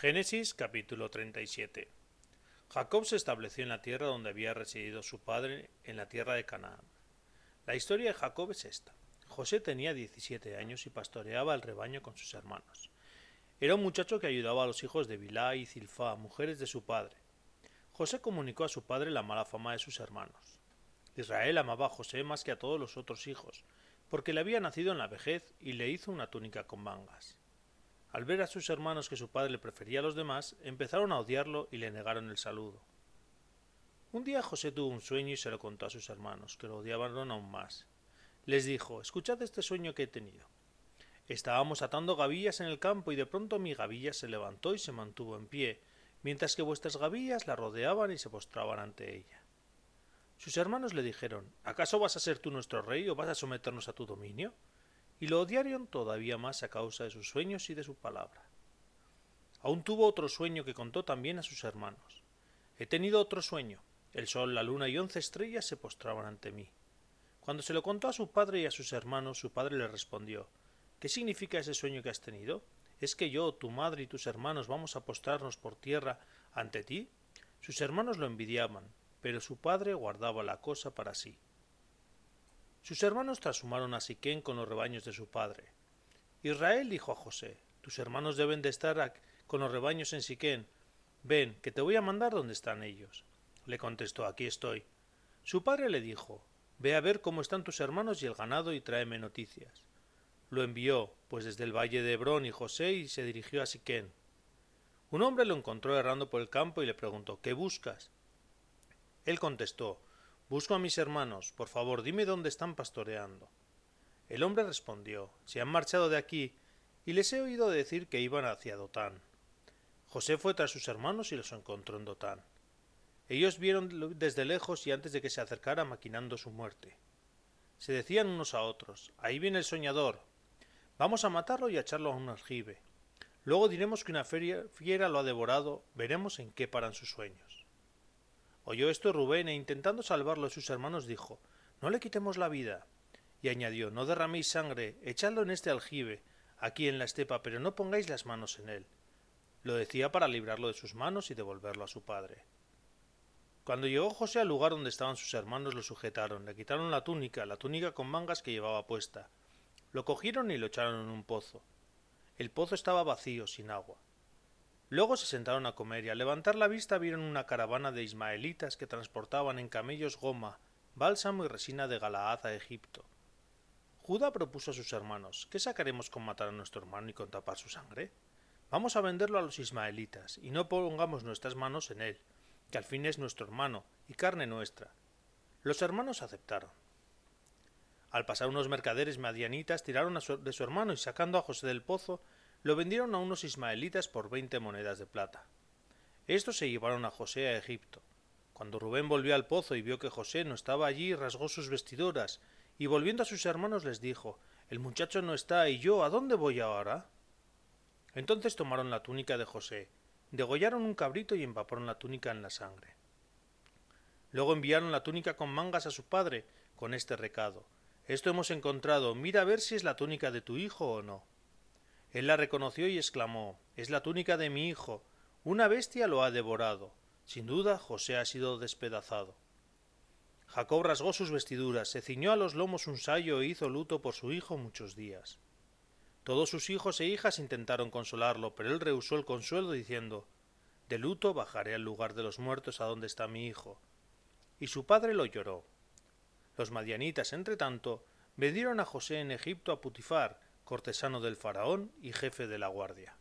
Génesis capítulo 37 Jacob se estableció en la tierra donde había residido su padre, en la tierra de Canaán. La historia de Jacob es esta. José tenía 17 años y pastoreaba el rebaño con sus hermanos. Era un muchacho que ayudaba a los hijos de Bilá y Zilfá, mujeres de su padre. José comunicó a su padre la mala fama de sus hermanos. Israel amaba a José más que a todos los otros hijos, porque le había nacido en la vejez y le hizo una túnica con mangas. Al ver a sus hermanos que su padre le prefería a los demás, empezaron a odiarlo y le negaron el saludo. Un día José tuvo un sueño y se lo contó a sus hermanos, que lo odiaban aún más. Les dijo Escuchad este sueño que he tenido. Estábamos atando gavillas en el campo y de pronto mi gavilla se levantó y se mantuvo en pie, mientras que vuestras gavillas la rodeaban y se postraban ante ella. Sus hermanos le dijeron ¿Acaso vas a ser tú nuestro rey o vas a someternos a tu dominio? Y lo odiaron todavía más a causa de sus sueños y de su palabra. Aún tuvo otro sueño que contó también a sus hermanos. He tenido otro sueño. El sol, la luna y once estrellas se postraban ante mí. Cuando se lo contó a su padre y a sus hermanos, su padre le respondió ¿Qué significa ese sueño que has tenido? ¿Es que yo, tu madre y tus hermanos vamos a postrarnos por tierra ante ti? Sus hermanos lo envidiaban, pero su padre guardaba la cosa para sí. Sus hermanos trashumaron a Siquén con los rebaños de su padre. Israel dijo a José, Tus hermanos deben de estar con los rebaños en Siquén. Ven, que te voy a mandar donde están ellos. Le contestó, Aquí estoy. Su padre le dijo, Ve a ver cómo están tus hermanos y el ganado y tráeme noticias. Lo envió, pues desde el valle de Hebrón y José y se dirigió a Siquén. Un hombre lo encontró errando por el campo y le preguntó ¿Qué buscas? Él contestó Busco a mis hermanos. Por favor, dime dónde están pastoreando. El hombre respondió Se han marchado de aquí, y les he oído decir que iban hacia Dotán. José fue tras sus hermanos y los encontró en Dotán. Ellos vieron desde lejos y antes de que se acercara maquinando su muerte. Se decían unos a otros Ahí viene el soñador. Vamos a matarlo y a echarlo a un aljibe. Luego diremos que una fiera lo ha devorado, veremos en qué paran sus sueños. Oyó esto Rubén e intentando salvarlo de sus hermanos dijo No le quitemos la vida. Y añadió No derraméis sangre, echadlo en este aljibe, aquí en la estepa, pero no pongáis las manos en él. Lo decía para librarlo de sus manos y devolverlo a su padre. Cuando llegó José al lugar donde estaban sus hermanos lo sujetaron, le quitaron la túnica, la túnica con mangas que llevaba puesta. Lo cogieron y lo echaron en un pozo. El pozo estaba vacío, sin agua. Luego se sentaron a comer y al levantar la vista vieron una caravana de ismaelitas que transportaban en camellos goma, bálsamo y resina de Galaad a Egipto. Judá propuso a sus hermanos ¿Qué sacaremos con matar a nuestro hermano y con tapar su sangre? Vamos a venderlo a los ismaelitas y no pongamos nuestras manos en él, que al fin es nuestro hermano y carne nuestra. Los hermanos aceptaron. Al pasar unos mercaderes madianitas tiraron de su hermano y sacando a José del pozo lo vendieron a unos ismaelitas por veinte monedas de plata. Estos se llevaron a José a Egipto. Cuando Rubén volvió al pozo y vio que José no estaba allí, rasgó sus vestiduras, y volviendo a sus hermanos les dijo El muchacho no está, y yo, ¿a dónde voy ahora? Entonces tomaron la túnica de José, degollaron un cabrito y empaparon la túnica en la sangre. Luego enviaron la túnica con mangas a su padre, con este recado Esto hemos encontrado, mira a ver si es la túnica de tu hijo o no. Él la reconoció y exclamó Es la túnica de mi hijo. Una bestia lo ha devorado. Sin duda José ha sido despedazado. Jacob rasgó sus vestiduras, se ciñó a los lomos un sayo e hizo luto por su hijo muchos días. Todos sus hijos e hijas intentaron consolarlo, pero él rehusó el consuelo diciendo De luto bajaré al lugar de los muertos a donde está mi hijo. Y su padre lo lloró. Los madianitas, entre tanto, vendieron a José en Egipto a Putifar, cortesano del faraón y jefe de la guardia.